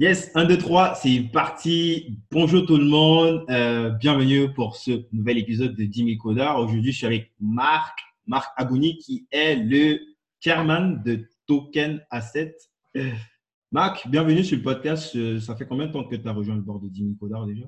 Yes, 1, 2, 3, c'est parti. Bonjour tout le monde. Euh, bienvenue pour ce nouvel épisode de 10 000 codeurs. Aujourd'hui, je suis avec Marc, Marc Agouni, qui est le chairman de Token Asset. Euh, Marc, bienvenue sur le podcast. Euh, ça fait combien de temps que tu as rejoint le bord de 10 000 codeurs déjà?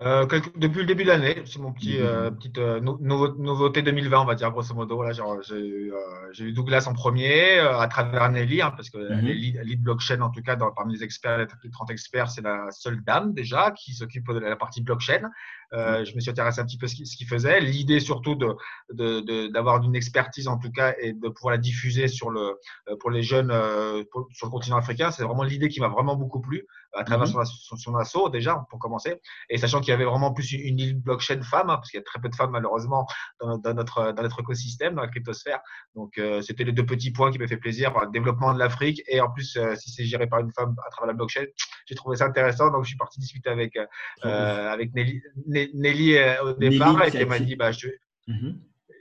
Euh, depuis le début de l'année, c'est mon petit euh, petite euh, nouveauté 2020, on va dire grosso modo. Voilà, j'ai eu Douglas en premier à travers Nelly, hein, parce que mm lead, blockchain en tout cas dans, parmi les experts, les 30 experts, c'est la seule dame déjà qui s'occupe de la partie blockchain. Euh, je me suis intéressé un petit peu à ce qu'il faisait. L'idée surtout d'avoir de, de, une expertise en tout cas et de pouvoir la diffuser sur le, pour les jeunes sur le continent africain, c'est vraiment l'idée qui m'a vraiment beaucoup plu à travers mhm. son, son, assaut déjà pour commencer. Et sachant qu'il y avait vraiment plus une, une blockchain femme, hein, parce qu'il y a très peu de femmes malheureusement dans, dans, notre, dans notre écosystème, dans la cryptosphère. Donc c'était les deux petits points qui m'ont fait plaisir. Développement de l'Afrique et en plus si c'est géré par une femme à travers la blockchain, j'ai trouvé ça intéressant. Donc je suis parti discuter avec, avec Nelly Nelly euh, au départ et qui m'a dit bah, je... mm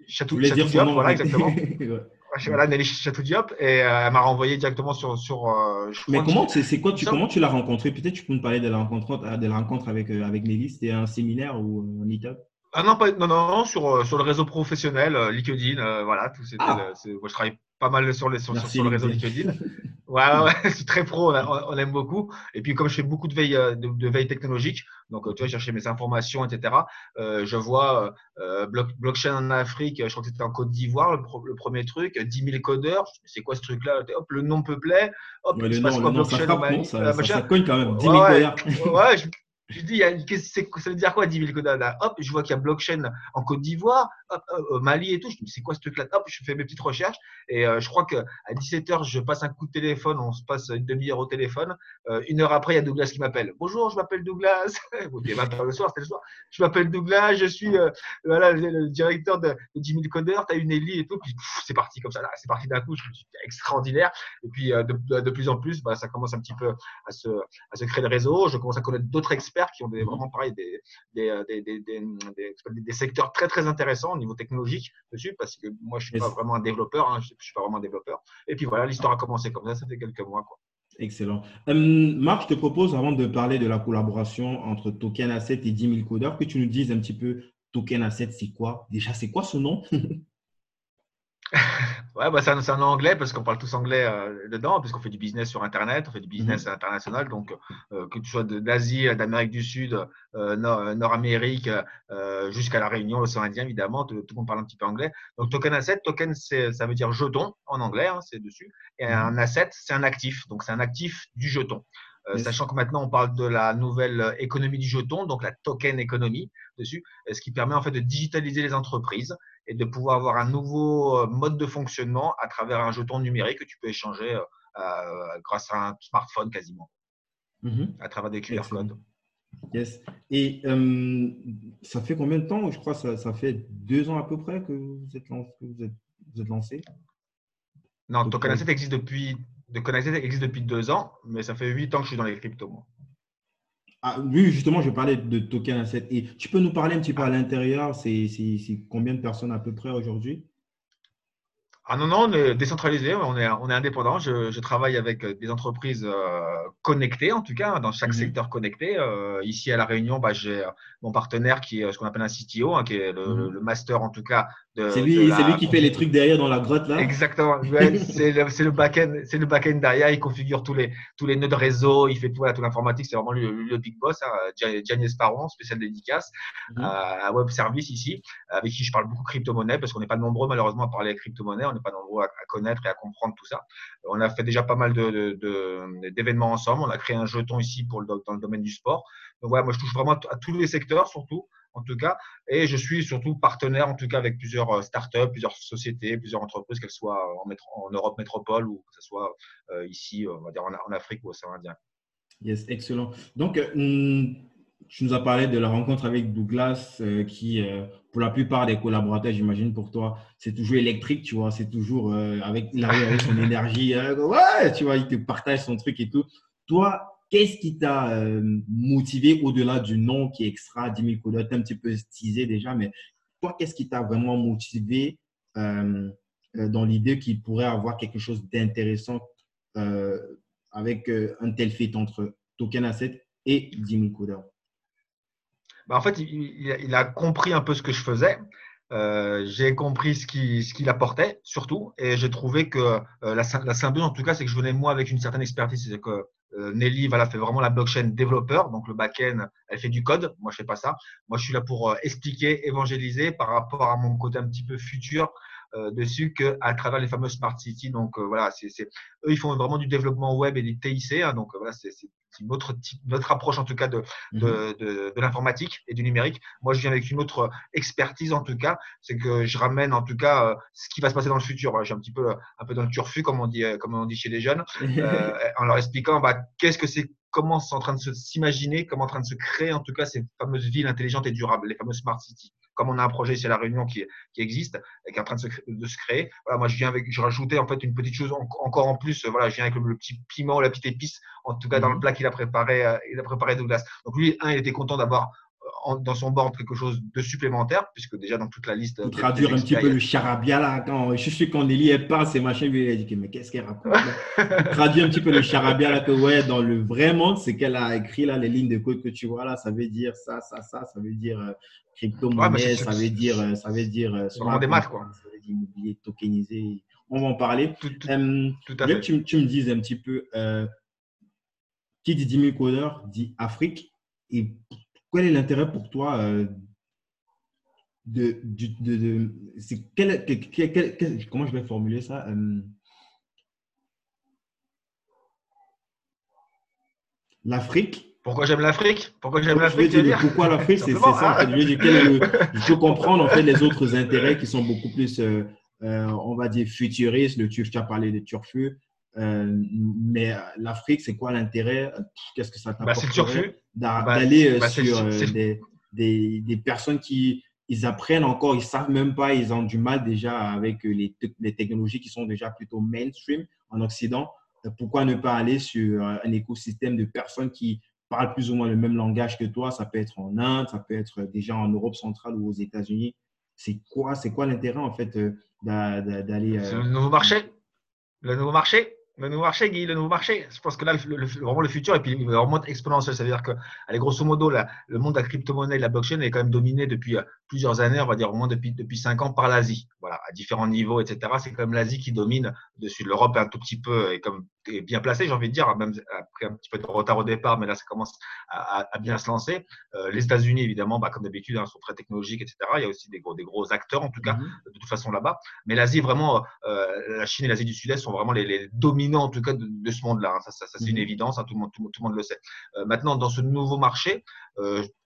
Chatou, Diop, voilà, exactement. Voilà, Nelly Chatou Diop, et euh, elle m'a renvoyé directement sur. sur euh, Mais comment, c'est quoi, tu, comment tu l'as rencontré? Peut-être tu peux nous parler de la rencontre, de la rencontre avec, avec Nelly C'était un séminaire ou un meet-up? Ah non, pas, non, non, sur, sur le réseau professionnel, LinkedIn, voilà, tout c'était. Ah. moi, je travaille pas mal sur, les, sur, sur le réseau LinkedIn. Ouais, ouais, c'est très pro, on, aime beaucoup. Et puis, comme je fais beaucoup de veille, euh, de, veille technologique, donc euh, tu vois, chercher mes informations, etc., euh, je vois euh, blockchain en Afrique, je crois que c'était en Côte d'Ivoire, le, premier truc, 10 000 codeurs, c'est quoi ce truc-là? Hop, le nom me plaît, hop, ouais, le nom, le nom, ça, frappe, ça, ça, ça, cogne quand même, 10 000 ouais, codeurs. Ouais, je, je dis, ça veut dire quoi 10 000 codeurs Hop, je vois qu'il y a blockchain en Côte d'Ivoire, au Mali et tout. Je me dis, c'est quoi ce truc-là? Hop, je fais mes petites recherches. Et euh, je crois qu'à 17h, je passe un coup de téléphone, on se passe une demi-heure au téléphone. Euh, une heure après, il y a Douglas qui m'appelle. Bonjour, je m'appelle Douglas. c'était 20h le soir, c'était le soir. Je m'appelle Douglas, je suis euh, voilà, le, directeur de, 10 000 codeurs. Tu une Ellie et tout. Puis c'est parti comme ça. Là, c'est parti d'un coup. Je me suis extraordinaire. Et puis de, de, plus en plus, bah, ça commence un petit peu à se créer le réseau. Je commence à connaître d'autres experts qui ont des, vraiment pareil des, euh, des, des, des, secteurs très très intéressants au niveau technologique dessus, parce que moi je suis pas vraiment un développeur, hein, je, ne suis pas vraiment un développeur. Et puis voilà, l'histoire a commencé comme ça, ça fait quelques mois. Quoi. Excellent. Euh, Marc, je te propose, avant de parler de la collaboration entre Token Asset et 10 000 codeurs, que tu nous dises un petit peu Token Asset, c'est quoi? Déjà, c'est quoi ce nom? Ouais, bah, c'est un, un, anglais parce qu'on parle tous anglais euh, dedans, puisqu'on fait du business sur Internet, on fait du business mhm. international. Donc, euh, que tu sois d'Asie, d'Amérique du Sud, euh, Nord-Amérique, jusqu'à la Réunion, l'océan Indien, évidemment, tout, le monde parle un petit peu anglais. Donc, token asset, token, ça veut dire jeton en anglais, hein, c'est dessus. Et mhm. un asset, c'est un actif. Donc, c'est un actif du jeton. Sachant que maintenant on parle de la nouvelle économie du jeton, donc la token économie dessus, ce qui permet en fait de digitaliser les entreprises et de pouvoir avoir un nouveau euh, mode de fonctionnement à travers un jeton numérique que tu peux échanger euh, euh, grâce à un smartphone quasiment, mhm. à travers des QR codes. Yes. Et ça fait combien de temps Je crois que ça, ça, fait deux ans à peu près que vous êtes, lancé, que vous êtes, vous êtes lancé? Non, Tokenasset existe depuis, existe depuis deux ans, mais ça fait huit ans que je suis dans les cryptos. Moi. Ah, oui, justement, je parlais de token asset. Et tu peux nous parler un petit peu à l'intérieur, c'est combien de personnes à peu près aujourd'hui? Ah non, non, on est décentralisé, on est, on est indépendant. Je, je travaille avec des entreprises euh, connectées, en tout cas, dans chaque mhm. secteur connecté. Euh, ici à La Réunion, bah, j'ai mon partenaire qui est ce qu'on appelle un CTO, hein, qui est le, mhm. le, master, en tout cas, c'est lui, lui, qui fait les trucs derrière dans la grotte là. Exactement. c'est le, back-end, c'est le back derrière. Il configure tous les tous les nœuds de réseau. Il fait tout, tout l'informatique. C'est vraiment lui, le big boss. Hein. Gianni Sparon, spécial dédicace, mm -hmm. web service ici, avec qui je parle beaucoup crypto-monnaie parce qu'on n'est pas nombreux malheureusement à parler crypto-monnaie. On n'est pas nombreux à, connaître et à comprendre tout ça. On a fait déjà pas mal d'événements de, ensemble. On a créé un jeton ici pour le, dans le domaine du sport. Donc voilà, moi je touche vraiment à tous les secteurs surtout en tout cas. Et je suis surtout partenaire, en tout cas, avec plusieurs euh, startups, plusieurs sociétés, plusieurs entreprises, qu'elles soient en, en, Europe métropole ou que ce soit euh, ici, on va dire en, Afrique ou au Océan Indien. Yes, excellent. Donc, euh, hmm, tu nous as parlé de la rencontre avec Douglas, qui, pour la plupart des collaborateurs, j'imagine pour toi, c'est toujours électrique, tu vois, c'est toujours avec, avec son énergie, ouais, tu vois, il te partage son truc et tout. Toi, Qu'est-ce qui t'a euh, motivé au-delà du nom qui est extra 10 000 codeurs Tu un petit peu teasé déjà, mais toi, qu'est-ce qui t'a vraiment motivé euh, euh, dans l'idée qu'il pourrait avoir quelque chose d'intéressant avec un tel fait entre Token Asset et 10 000 codeurs bah, En fait, il, a compris un peu ce que je faisais. J'ai compris ce qu'il ce apportait, surtout, et j'ai trouvé que la, la, symbiose, en tout cas, c'est que je venais moi avec une certaine expertise. C'est que Nelly voilà, fait vraiment la blockchain développeur, donc le back-end, elle fait du code. Moi, je fais pas ça. Moi, je suis là pour expliquer, évangéliser par rapport à mon côté un petit peu futur dessus qu'à travers les fameuses smart cities. Donc voilà, c'est eux, ils font vraiment du développement web et du TIC. Hein, donc voilà, c'est une autre, notre approche en tout cas de, mmh de, de, de l'informatique et du numérique. Moi, je viens avec une autre expertise en tout cas, c'est que je ramène en tout cas euh, ce qui va se passer dans le futur. J'ai un petit peu un peu dans le turfu, comme on dit, euh, comme on dit chez les jeunes, euh, en leur expliquant bah, qu'est-ce que c'est comment c'est en train de s'imaginer, comment en train de se créer en tout cas ces fameuses villes intelligentes et durables, les fameuses smart cities comme on a un projet c'est La Réunion qui, qui existe et qui est en train de se, de se, créer. Voilà, moi, je viens avec, je rajoutais en fait une petite chose encore en plus. Voilà, je viens avec le, petit piment, la petite épice, en tout cas dans le mhm. plat qu'il a préparé, euh, il a préparé Douglas. Donc lui, un, il était content d'avoir dans son board quelque chose de supplémentaire, puisque déjà dans toute la liste. Pour traduire un petit peu le charabia là, quand je suis quand Nelly elle parle, c'est machin, lui il a dit mais qu'est-ce qu'elle raconte Traduire un petit peu le charabia là, que ouais, dans le vrai monde, c'est qu'elle a écrit là les lignes de code que tu vois là, ça veut dire ça, ça, ça, ça veut dire euh, crypto-monnaie, ça, veut dire, euh, ça veut dire. Euh, sur des maths quoi. Ça veut dire immobilier tokenisé. On va en parler. Tout, à fait. Tu, tu, me dises un petit peu, qui dit 10 000 codeurs dit Afrique. Et quel est l'intérêt pour toi euh, de, de, comment je vais formuler ça euh, L'Afrique? Pourquoi j'aime l'Afrique? Pourquoi j'aime l'Afrique Pourquoi l'Afrique C'est ça. je, veux comprendre en fait les autres intérêts qui sont beaucoup plus, euh, on va dire, futuristes. Le tu as parlé de turfu. Euh, mais l'Afrique, c'est quoi l'intérêt? Qu'est-ce que ça bah, t'apporte bah, d'aller euh, bah, sur des, des, des, personnes qui ils apprennent encore, ils savent même pas, ils ont du mal déjà avec les, les technologies qui sont déjà plutôt mainstream en Occident. Pourquoi ne pas aller sur un écosystème de personnes qui parlent plus ou moins le même langage que toi? Ça peut être en Inde, ça peut être déjà en Europe centrale ou aux États-Unis. C'est quoi, c'est quoi l'intérêt en fait d'aller C'est le nouveau marché? Le nouveau marché, le nouveau marché, Guy, le nouveau marché. Je pense que là, le, vraiment le futur, et puis il remonte exponentiel. Ça veut dire que, allez, grosso modo, le monde de la crypto-monnaie, la blockchain est quand même dominé depuis euh, plusieurs années, on va dire au moins depuis, depuis cinq ans, par l'Asie. Voilà, à différents niveaux, etc. C'est quand même l'Asie qui domine dessus. L'Europe est un tout petit peu, est comme est bien placée, j'ai envie de dire, même après un petit peu de retard au départ, mais là, ça commence à, à bien se lancer. Euh, les États-Unis, évidemment, bah, comme d'habitude, hein, sont très technologiques, etc. Il y a aussi des gros, des gros acteurs, en tout cas, mm-hmm. de toute façon là-bas. Mais l'Asie, vraiment, euh, la Chine et l'Asie du Sud-Est sont vraiment les, les dominants, en tout cas, de, de ce monde-là. Hein. Ça, ça, ça c'est une mhm. évidence, hein, tout, le monde, tout, le monde le sait. Euh, maintenant, dans ce nouveau marché,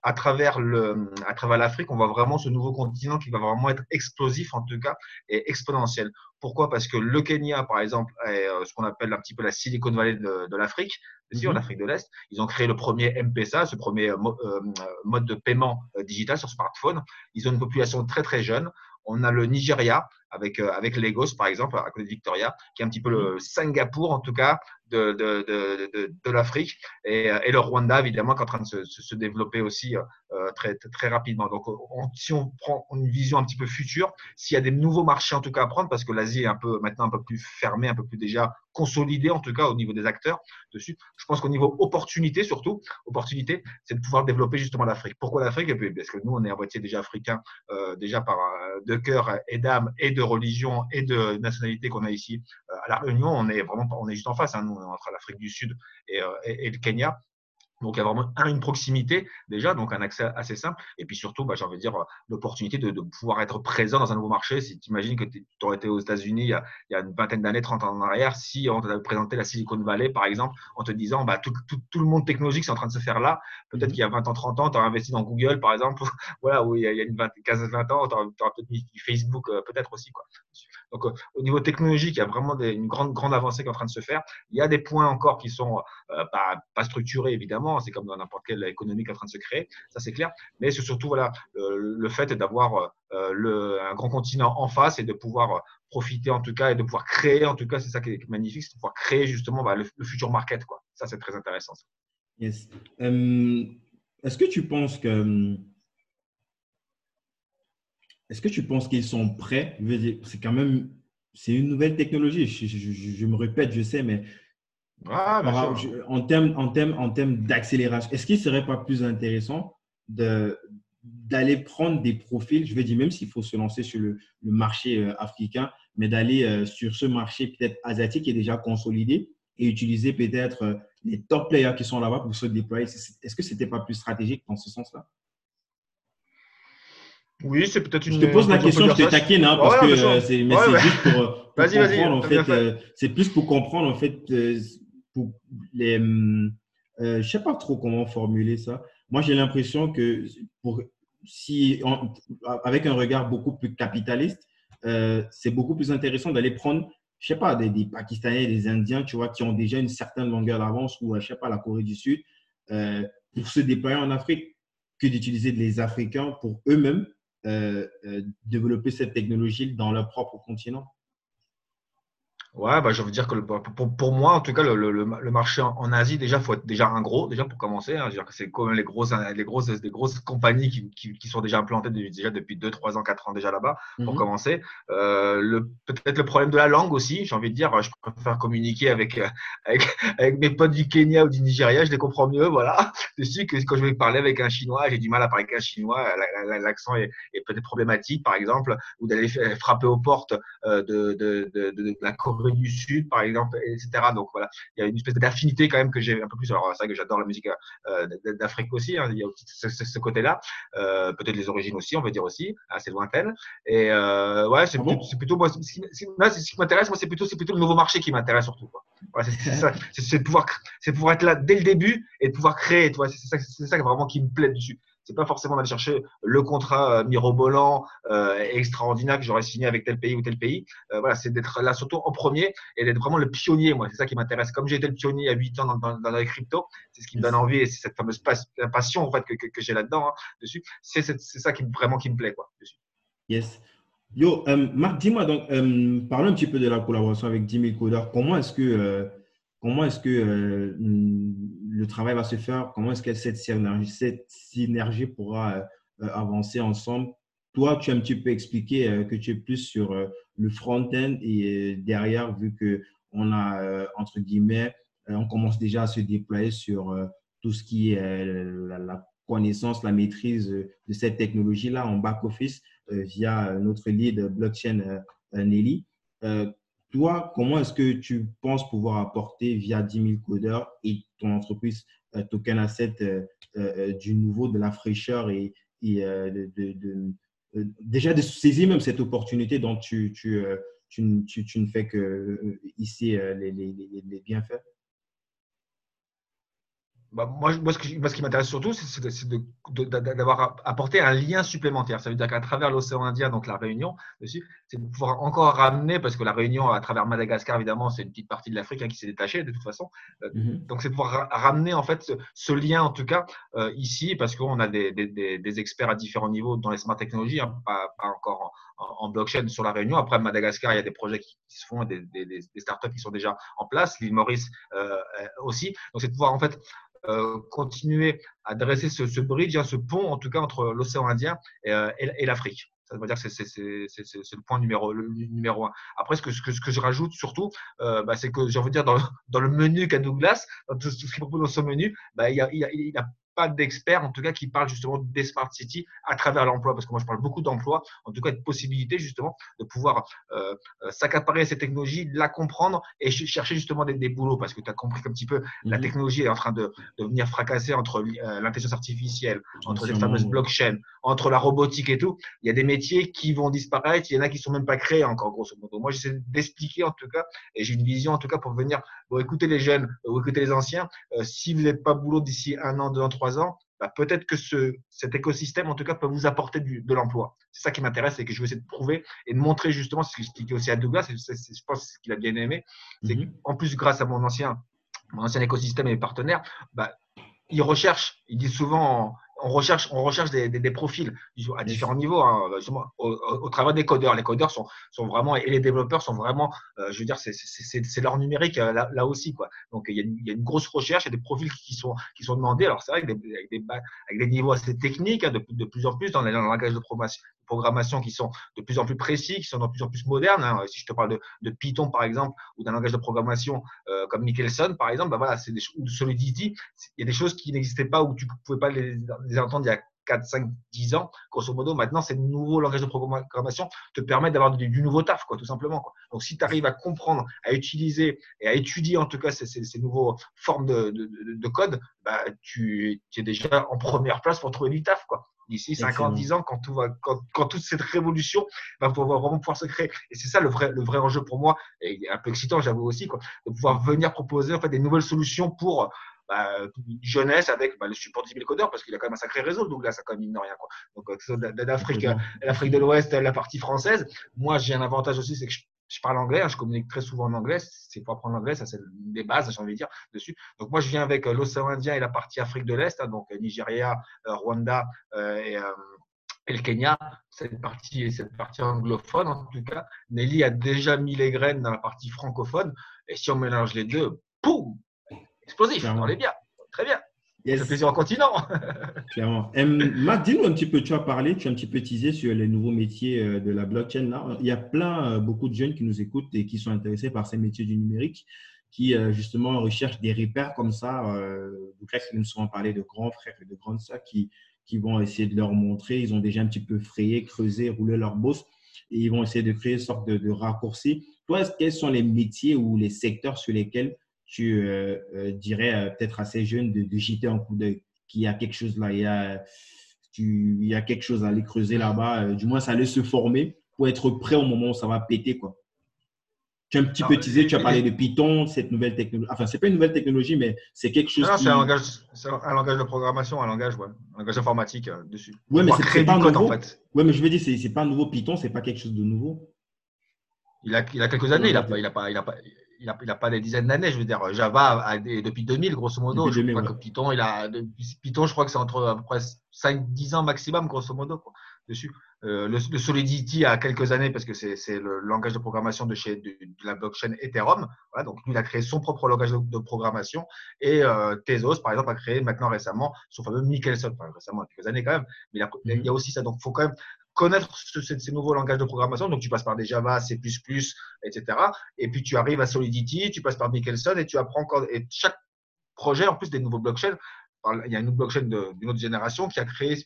à travers le, à travers l'Afrique, on voit vraiment ce nouveau continent qui va vraiment être explosif en tout cas et exponentiel. Pourquoi? Parce que le Kenya, par exemple, est euh, ce qu'on appelle un petit peu la Silicon Valley de, de l'Afrique, bien sûr, l'Afrique mhm. de l'Est. Ils ont créé le premier M-Pesa, ce premier mode de paiement digital sur smartphone. Ils ont une population très très jeune. On a le Nigeria avec, avec Lagos, par exemple, à côté de Victoria, qui est un petit peu le mhm. Singapour, en tout cas, de, de, de, de l'Afrique et, et, le Rwanda, évidemment, qui est en train de se, se développer aussi euh, très, très rapidement. Donc, si on prend une vision un petit peu future, s'il y a des nouveaux marchés en tout cas à prendre, parce que l'Asie est un peu maintenant un peu plus fermée, un peu plus déjà consolidée en tout cas au niveau des acteurs dessus. Je pense qu'au niveau opportunité surtout, opportunité, c'est de pouvoir développer justement l'Afrique. Pourquoi l'Afrique? Parce que nous, on est à moitié déjà africains, euh, déjà par euh, de cœur et d'âme et de religion et de nationalité qu'on a ici à la Réunion. On est vraiment, on est juste en face. Hein, nous, entre l'Afrique du Sud et, euh, et, le Kenya. Donc, il y a vraiment une proximité déjà, donc un accès assez simple. Et puis surtout, bah, j'ai envie de dire, l'opportunité de, pouvoir être présent dans un nouveau marché. Si tu imagines que tu aurais été aux États-Unis il, y a une vingtaine d'années, 30 ans en arrière, si on t'avait présenté la Silicon Valley, par exemple, en te disant, bah, tout, tout, le monde technologique, c'est en train de se faire là. Peut-être mmh qu'il y a 20 ans, 30 ans, tu aurais investi dans Google, par exemple. voilà, où il y a, une 15-20 ans, tu aurais, peut-être mis Facebook, euh, peut-être aussi. Quoi. Donc, euh, au niveau technologique, il y a vraiment une grande, grande avancée qui est en train de se faire. Il y a des points encore qui sont euh, pas, structurés, évidemment. C'est comme dans n'importe quelle économie qui est en train de se créer. Ça, c'est clair. Mais c'est surtout voilà, le, fait d'avoir euh, un grand continent en face et de pouvoir profiter, en tout cas, et de pouvoir créer, en tout cas, c'est ça qui est magnifique, c'est de pouvoir créer justement bah, le, futur market. Quoi. Ça, c'est très intéressant. Yes. Est-ce que tu penses que est-ce que tu penses qu'ils sont prêts? C'est quand même, c'est une nouvelle technologie. Je, me répète, je sais, mais Ah, en termes en termes, en termes d'accélération, est-ce qu'il ne serait pas plus intéressant de, d'aller prendre des profils, je vais dire même s'il faut se lancer sur le, marché euh, africain, mais d'aller euh, sur ce marché peut-être asiatique qui est déjà consolidé et utiliser peut-être euh, les top players qui sont là-bas pour se déployer? Est-ce que ce n'était pas plus stratégique dans ce sens-là? Oui, c'est peut-être une. Je te pose la question, je te taquine, hein, parce que c'est, juste pour, comprendre en fait. c'est plus pour comprendre en fait pour les. je sais pas trop comment formuler ça. Moi, j'ai l'impression que si, avec un regard beaucoup plus capitaliste, euh, c'est beaucoup plus intéressant d'aller prendre, je sais pas, des, Pakistanais, des Indiens, tu vois, qui ont déjà une certaine longueur d'avance, ou je sais pas, la Corée du Sud, euh, pour se déployer en Afrique, que d'utiliser les Africains pour eux-mêmes euh, développer cette technologie dans leur propre continent. Ouais, bah, je veux dire que pour, pour, moi, en tout cas, le, le, le marché en, Asie, déjà, faut être déjà un gros, déjà pour commencer. Hein, dire que c'est comme les grosses, les grosses, les grosses compagnies qui, qui, qui sont déjà implantées déjà depuis 2, 3 ans, 4 ans déjà là-bas, pour mhm. commencer. Euh, le, peut-être le problème de la langue aussi, j'ai envie de dire, je préfère communiquer avec, avec, avec mes potes du Kenya ou du Nigeria, je les comprends mieux, voilà. Dessus que quand je vais parler avec un Chinois, j'ai du mal à parler avec un Chinois, l'accent est, est peut-être problématique, par exemple, ou d'aller frapper aux portes euh, de, de, de, de la Corée du Sud, par exemple, etc. Donc voilà, il y a une espèce d'affinité quand même que j'ai un peu plus. Alors c'est vrai que j'adore la musique euh, d'Afrique aussi, hein. il y a aussi ce, côté-là, euh, peut-être les origines aussi, on va dire aussi, assez lointaines. Et euh, ouais, c'est ah plutôt, moi, ce qui, m'intéresse, moi, c'est plutôt, c'est plutôt le nouveau marché qui m'intéresse surtout. c'est ça, c'est pouvoir, c'est pouvoir être là dès le début et de pouvoir créer. C'est ça, c'est ça vraiment qui me plaît dessus c'est pas forcément d'aller chercher le contrat euh, mirobolant euh, extraordinaire que j'aurais signé avec tel pays ou tel pays. Euh, voilà, c'est d'être là surtout en premier et d'être vraiment le pionnier. Moi, c'est ça qui m'intéresse. Comme j'ai été le pionnier à 8 ans dans, dans, dans les cryptos, c'est ce qui me donne envie et c'est cette fameuse passion en fait que, que, j'ai là-dedans hein, dessus. C'est ça qui vraiment qui me plaît quoi dessus. Yes. Yo, Marc, dis-moi donc, parlons un petit peu de la collaboration avec 10 000 codeurs. Comment est-ce que comment est-ce que le travail va se faire, comment est-ce que cette synergie, cette synergie pourra euh, avancer ensemble? Toi, tu as un petit peu expliqué euh, que tu es plus sur euh, le front-end et derrière, vu que on a, entre guillemets, on commence déjà à se déployer sur tout ce qui est la, connaissance, la maîtrise de cette technologie-là en back-office via notre lead blockchain Nelly. Toi, comment est-ce que tu penses pouvoir apporter via 10 000 codeurs et ton entreprise euh, Token Asset euh, euh, du nouveau, de la fraîcheur et, déjà de saisir même cette opportunité dont tu, ne fais que ici les bienfaits? Bah, moi, moi, ce, qui m'intéresse surtout, c'est d'avoir apporté un lien supplémentaire. Ça veut dire qu'à travers l'océan Indien, donc la Réunion, c'est de pouvoir encore ramener, parce que la Réunion, à travers Madagascar, évidemment, c'est une petite partie de l'Afrique hein, qui s'est détachée de toute façon. Euh, mm-hmm. Donc, c'est de pouvoir ramener en fait ce, lien, en tout cas, euh, ici, parce qu'on a des, des, des, experts à différents niveaux dans les smart technologies, hein, pas, pas, encore en, blockchain sur la Réunion. Après, Madagascar, il y a des projets qui, se font, des, des, startups qui sont déjà en place, l'île Maurice euh, aussi. Donc, c'est de pouvoir en fait euh, continuer à dresser ce, ce bridge, hein, ce pont en tout cas entre l'océan Indien et, euh, et, l'Afrique. Ça veut dire que c'est le point numéro, le numéro un. Après, ce que, ce que, ce que je rajoute surtout, euh, bah, c'est que j'ai envie de dire dans, dans le menu qu'a Douglas, dans tout, ce qu'il propose dans son menu, bah, il, a, il, a, il, a, pas d'experts, en tout cas, qui parlent justement des smart cities à travers l'emploi, parce que moi, je parle beaucoup d'emploi, en tout cas, de possibilités justement de pouvoir euh, euh s'accaparer cette technologie, la comprendre et chercher justement des, des boulots, parce que tu as compris qu'un petit peu la mhm. technologie est en train de, de venir fracasser entre euh, l'intelligence artificielle, entre les fameuses blockchains, entre la robotique et tout. Il y a des métiers qui vont disparaître, il y en a qui sont même pas créés encore, grosso modo. Moi, j'essaie d'expliquer en tout cas, et j'ai une vision en tout cas pour venir, bon, écouter les jeunes, ou écouter les anciens. Euh, si vous n'êtes pas boulot d'ici un an, deux ans, trois ans, bah, peut-être que ce, cet écosystème, en tout cas, peut vous apporter du, de l'emploi. C'est ça qui m'intéresse et que je vais essayer de prouver et de montrer justement, ce que j'expliquais aussi à Douglas, et je pense ce qu'il a bien aimé, c'est mhm. qu'en plus, grâce à mon ancien, mon ancien écosystème et mes partenaires, bah, ils recherchent, ils disent souvent on recherche, on recherche des, des, profils à différents niveaux, hein, au, au, travers des codeurs. Les codeurs sont, sont vraiment, et les développeurs sont vraiment, euh, je veux dire, c'est leur numérique euh, là, là, aussi. Quoi. Donc, il y, a une, il y, a une, grosse recherche, il y a des profils qui sont, qui sont demandés. Alors, c'est vrai avec des, avec, des, avec des, niveaux assez techniques, hein, de, de, plus en plus dans, le langage de, programmation qui sont de plus en plus précis, qui sont de plus en plus modernes. Hein. Si je te parle de, Python, par exemple, ou d'un langage de programmation euh, comme Michelson, par exemple, bah voilà, c'est des, ou de Solidity, il y a des choses qui n'existaient pas ou tu ne pouvais pas les, les entendre il y a 4, 5, 10 ans, grosso modo, maintenant, ces nouveaux langages de programmation te permettent d'avoir du, nouveau taf, quoi, tout simplement. Quoi. Donc, si tu arrives à comprendre, à utiliser et à étudier, en tout cas, ces, ces, ces nouvelles formes de, de, de, code, bah, tu, tu, es déjà en première place pour trouver du taf. Quoi. D'ici 50, 10 ans, quand, tout va, quand, quand, toute cette révolution va pouvoir vraiment pouvoir se créer. Et c'est ça le vrai, le vrai enjeu pour moi, et un peu excitant, j'avoue aussi, quoi, de pouvoir venir proposer en fait, des nouvelles solutions pour bah, jeunesse avec bah, le support de codeurs parce qu'il a quand même un sacré réseau, Douglas, ça quand même, mine de rien. Quoi. Donc, d'Afrique, l'Afrique de l'Ouest, la partie française. Moi, j'ai un avantage aussi, c'est que je, parle anglais, hein, je communique très souvent en anglais. C'est pour apprendre l'anglais, ça, c'est des bases, j'ai envie de dire, dessus. Donc, moi, je viens avec euh, l'océan Indien et la partie Afrique de l'Est, hein, donc euh, Nigeria, euh, Rwanda et, et, le Kenya, cette partie, cette partie anglophone en tout cas. Nelly a déjà mis les graines dans la partie francophone. Et si on mélange les deux, poum, explosif, on est bien. Très bien. Yes. Ça fait plaisir en continent. Clairement. Matt, dis-nous un petit peu, tu as parlé, tu as un petit peu teasé sur les nouveaux métiers euh, de la blockchain. Là. Il y a plein, euh, beaucoup de jeunes qui nous écoutent et qui sont intéressés par ces métiers du numérique, qui euh, justement recherchent des repères comme ça. Là, ils nous souvent parlé de grands frères et de grandes sœurs qui, qui vont essayer de leur montrer. Ils ont déjà un petit peu frayé, creusé, roulé leur bosse et ils vont essayer de créer une sorte de, de raccourci. Toi, quels sont les métiers ou les secteurs sur lesquels tu euh, euh, dirais euh, peut-être à ces jeunes de, de jeter un coup d'œil, qu'il y a quelque chose là, il y a, tu, il y a quelque chose à aller creuser là-bas, du moins ça allait se former pour être prêt au moment où ça va péter. Quoi. Tu as un petit peu teasé, tu as parlé de Python, cette nouvelle technologie. Enfin, ce n'est pas une nouvelle technologie, mais c'est quelque chose. Non, c'est un, langage, un langage de programmation, un langage, ouais, un langage informatique dessus. Oui, mais c'est pas nouveau. En fait. Oui, mais je veux dire, c'est pas nouveau. Python, c'est pas quelque chose de nouveau. Il a, il a quelques années, il n'a pas, il a pas, il a pas, il n'a pas des dizaines d'années. Je veux dire, Java a depuis 2000, grosso modo. je crois que Python, il a, Python, je crois que c'est entre à peu près 5-10 ans maximum, grosso modo, dessus. Euh, le, Solidity a quelques années parce que c'est le langage de programmation de, chez, de, la blockchain Ethereum. Voilà, donc, il a créé son propre langage de, programmation. Et euh, Tezos, par exemple, a créé maintenant récemment son fameux Michelson. Enfin, récemment, quelques années quand même. Mais il, il y a aussi ça. Donc, il faut quand même connaître ces, nouveaux langages de programmation. Donc, tu passes par des Java, C++, etc. Et puis, tu arrives à Solidity, tu passes par Michelson et tu apprends. Et chaque projet, en plus des nouveaux blockchains, il y a une blockchain d'une autre génération qui a créé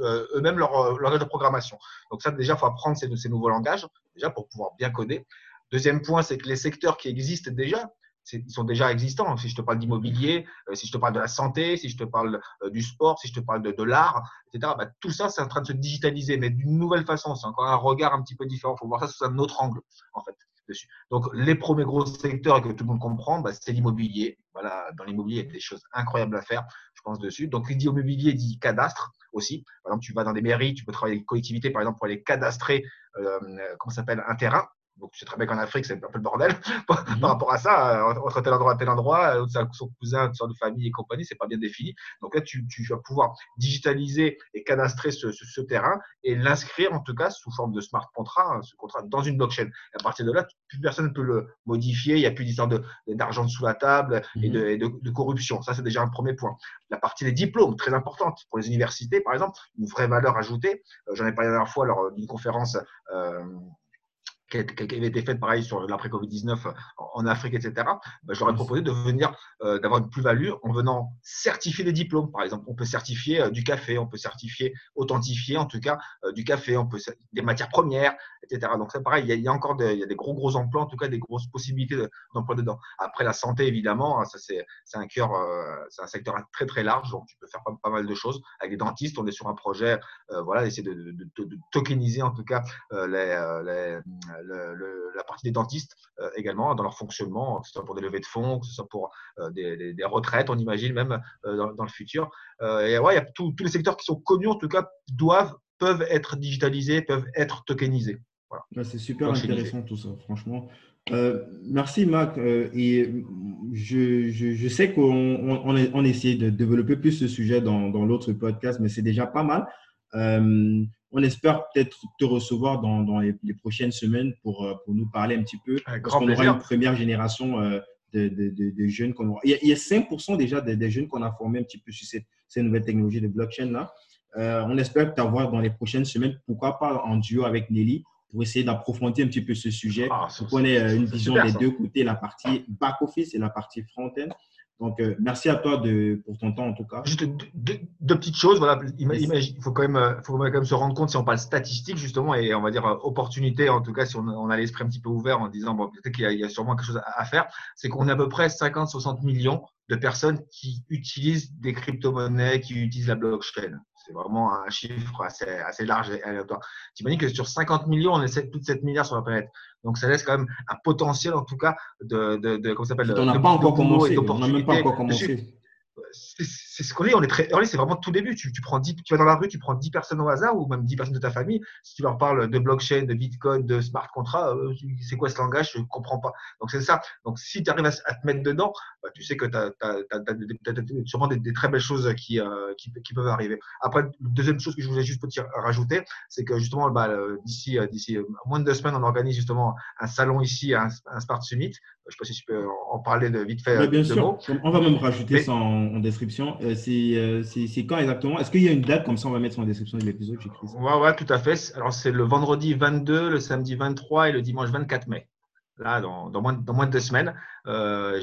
euh, eux-mêmes leur euh, langage de programmation. Donc, ça, déjà, il faut apprendre ces nouveaux langages, déjà, pour pouvoir bien coder. Deuxième point, c'est que les secteurs qui existent déjà, ils sont déjà existants. Si je te parle d'immobilier, euh, si je te parle de la santé, si je te parle euh, du sport, si je te parle de, l'art, etc., bah, tout ça, c'est en train de se digitaliser, mais d'une nouvelle façon. C'est encore un regard un petit peu différent. Il faut voir ça sous un autre angle, en fait. Dessus. Donc, les premiers gros secteurs que tout le monde comprend, bah, c'est l'immobilier. Voilà, dans l'immobilier, il y a des choses incroyables à faire, je pense, dessus. Donc, il dit immobilier, il dit cadastre aussi. Par exemple, tu vas dans des mairies, tu peux travailler avec des collectivités, par exemple, pour aller cadastrer, euh, comment s'appelle, un terrain. Donc, tu sais très bien qu'en Afrique, c'est un peu le bordel par mhm. rapport à ça. Euh, entre tel endroit et tel endroit, euh, son cousin, sorte de famille et compagnie, c'est pas bien défini. Donc là, tu, tu, vas pouvoir digitaliser et cadastrer ce, ce, terrain et l'inscrire, en tout cas, sous forme de smart contract, hein, ce contrat dans une blockchain. Et à partir de là, plus personne ne peut le modifier. Il n'y a plus d'histoire d'argent sous la table et, de, mhm. de, corruption. Ça, c'est déjà un premier point. La partie des diplômes, très importante pour les universités, par exemple, une vraie valeur ajoutée. Euh, j'en ai parlé la dernière fois lors d'une conférence. Euh, qui avait été faite pareil sur l'après-Covid-19 en Afrique, etc., bah, je leur ai proposé de venir, euh, d'avoir une plus-value en venant certifier des diplômes. Par exemple, on peut certifier euh, du café, on peut certifier, authentifier en tout cas euh, du café, on peut des matières premières, etc. Donc c'est pareil, il y, a, encore des, il y a des gros gros emplois, en tout cas des grosses possibilités d'emploi dedans. Après la santé, évidemment, hein, ça c'est un cœur, c'est un secteur très très large, donc tu peux faire pas, mal de choses. Avec des dentistes, on est sur un projet, voilà, essayer de, de, tokeniser en tout cas les, les le, la partie des dentistes euh, également dans leur fonctionnement, que ce soit pour des levées de fonds, que ce soit pour euh, des, des, retraites, on imagine même euh, dans, dans, le futur. et ouais, il y a tous les secteurs qui sont connus, en tout cas, doivent, peuvent être digitalisés, peuvent être tokenisés. Voilà. C'est super intéressant tout ça, franchement. merci Marc. et je, je, je sais qu'on on, on, essaie de développer plus ce sujet dans, dans l'autre podcast, mais c'est déjà pas mal on espère peut-être te recevoir dans, les, prochaines semaines pour, euh, pour, nous parler un petit peu. parce qu'on aura une première génération euh, de, de, jeunes. Il, y a, il y a 5% déjà des, jeunes qu'on a formés un petit peu sur cette, ces nouvelles technologies de blockchain-là. on espère t'avoir dans les prochaines semaines, pourquoi pas en duo avec Nelly, pour essayer d'approfondir un petit peu ce sujet. Ah, pour qu'on ait une vision des deux côtés, la partie back-office et la partie front-end. Donc, euh, merci à toi de, pour ton temps en tout cas. Juste deux, petites choses. Voilà, il faut quand, même, euh, faut quand même se rendre compte si on parle statistique justement et on va dire euh, opportunité, en tout cas si on, a l'esprit un petit peu ouvert en disant bon, peut-être qu'il y, a sûrement quelque chose à, faire, c'est qu'on a à peu près 50-60 millions de personnes qui utilisent des crypto-monnaies, qui utilisent la blockchain. C'est vraiment un chiffre assez, assez large et aléatoire. Tu imagines que sur 50 millions, on est plus de 7 milliards sur la planète. Donc, ça laisse quand même un potentiel, en tout cas, de, de, de comment s'appelle On n'a pas encore commencé. On n'a même pas encore commencé c'est ce qu'on est, on est très c'est vraiment tout début. Tu, tu, prends 10, tu vas dans la rue, tu prends 10 personnes au hasard ou même 10 personnes de ta famille. Si tu leur parles de blockchain, de bitcoin, de smart contract, euh, c'est quoi ce langage? Je ne comprends pas. Donc c'est ça. Donc si tu arrives à, te mettre dedans, bah, tu sais que tu as, sûrement des, très belles choses qui, euh, qui, qui, peuvent arriver. Après, deuxième chose que je voulais juste rajouter, c'est que justement, bah, d'ici d'ici moins de deux semaines, on organise justement un salon ici, un, un Smart Summit. Je ne sais pas si tu peux en parler de vite fait. bien sûr. On va même rajouter ça en, description. Euh, euh, c'est quand exactement? Est-ce qu'il y a une date? Comme ça On va mettre en description de l'épisode. Oui, ouais, tout à fait. Alors, c'est le vendredi 22, le samedi 23 et le dimanche 24 mai. Là, dans, moins, dans moins de deux semaines, euh,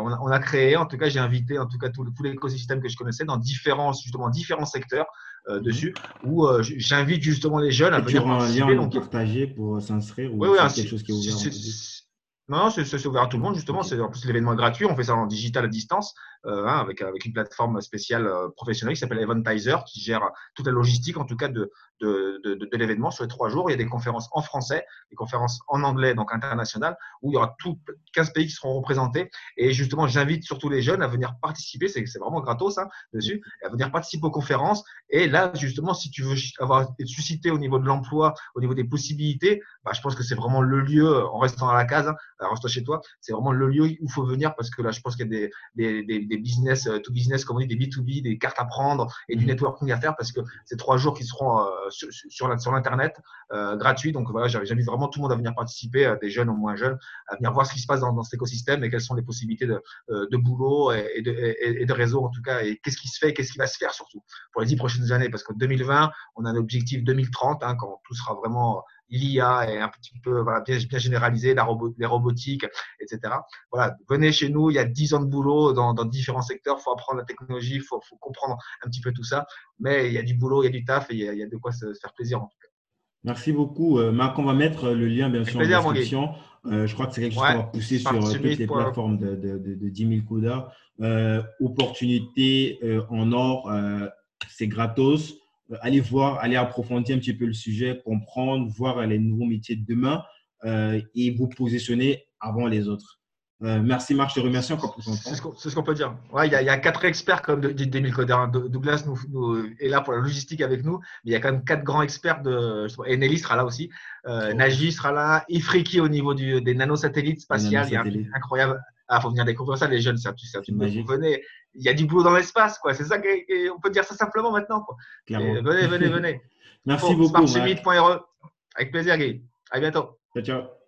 on, a, créé, en tout cas, j'ai invité en tout cas tout, l'écosystème que je connaissais dans différents, justement, différents secteurs mhm. dessus, où j'invite justement les jeunes à venir un lien partager pour s'inscrire ou oui, oui, quelque chose qui est ouvert. Non, c'est ouvert à tout le monde, justement. En plus l'événement est gratuit. On fait ça en digital à distance. Euh, hein, avec, avec une plateforme spéciale euh, professionnelle qui s'appelle Eventizer, qui gère toute la logistique, en tout cas, de, de, de, de l'événement sur les trois jours. Il y a des conférences en français, des conférences en anglais, donc internationales, où il y aura tout, 15 pays qui seront représentés. Et justement, j'invite surtout les jeunes à venir participer, c'est vraiment gratos hein, dessus, à venir participer aux conférences. Et là, justement, si tu veux avoir suscité au niveau de l'emploi, au niveau des possibilités, bah, je pense que c'est vraiment le lieu, en restant à la case, hein, reste chez toi, c'est vraiment le lieu où il faut venir parce que là, je pense qu'il y a des, des, des des business euh, to business, comme on dit, des B2B, des cartes à prendre et du mhm. networking à faire parce que c'est trois jours qui seront euh, sur, l'Internet euh, gratuits. Donc voilà, j'invite vraiment tout le monde à venir participer, des jeunes ou moins jeunes, à venir voir ce qui se passe dans, cet écosystème et quelles sont les possibilités de, de boulot et, de, et, réseau en tout cas et qu'est-ce qui se fait qu'est-ce qui va se faire surtout pour les dix prochaines années parce qu'en 2020, on a un objectif 2030 hein, quand tout sera vraiment l'IA est un petit peu bien, bien généralisé, la robot, les robotiques, etc. Voilà, venez chez nous, il y a 10 ans de boulot dans, différents secteurs, il faut apprendre la technologie, il faut, comprendre un petit peu tout ça, mais il y a du boulot, il y a du taf et il y a, de quoi se, faire plaisir en tout cas. Merci beaucoup. Euh, Marc, on va mettre le lien bien sûr en description. Euh, je crois que c'est quelque chose qu'on va pousser sur euh, toutes les plateformes de, de, de, 10 000 CODA. opportunité en or, c'est gratos. Euh, allez voir, allez approfondir un petit peu le sujet, comprendre, voir les nouveaux métiers de demain euh, et vous positionner avant les autres. Euh, merci Marc, je te remercie encore pour ton temps. C'est ce qu'on peut dire. Ouais, il, y a, quatre experts comme dit Demil Coder. Douglas nous, est là pour la logistique avec nous, mais il y a quand même quatre grands experts. De, et Nelly sera là aussi. Euh, Nagy sera là. Ifriki au niveau du, des nanosatellites spatiales. Il y a un incroyable. Ah, faut venir découvrir ça, les jeunes. C'est un Vous venez. Il y a du boulot dans l'espace, quoi. C'est ça qu'on peut dire ça simplement maintenant, quoi. venez, venez, venez. Merci beaucoup. Smartsummit.re. Avec plaisir, Guy. À bientôt. Ciao, ciao.